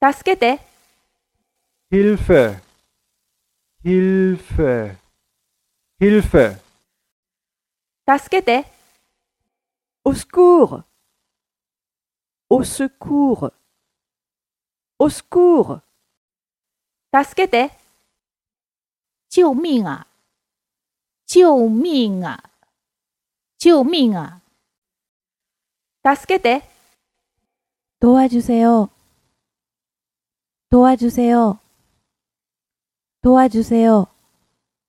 助けて、 Hilfe, Hilfe, Hilfe, 助けて、 Au secours Au secours Au secours 助けて、救命啊！救命啊！救命啊！ 助けて、 도와주세요. 도와주세요. 도와주세요.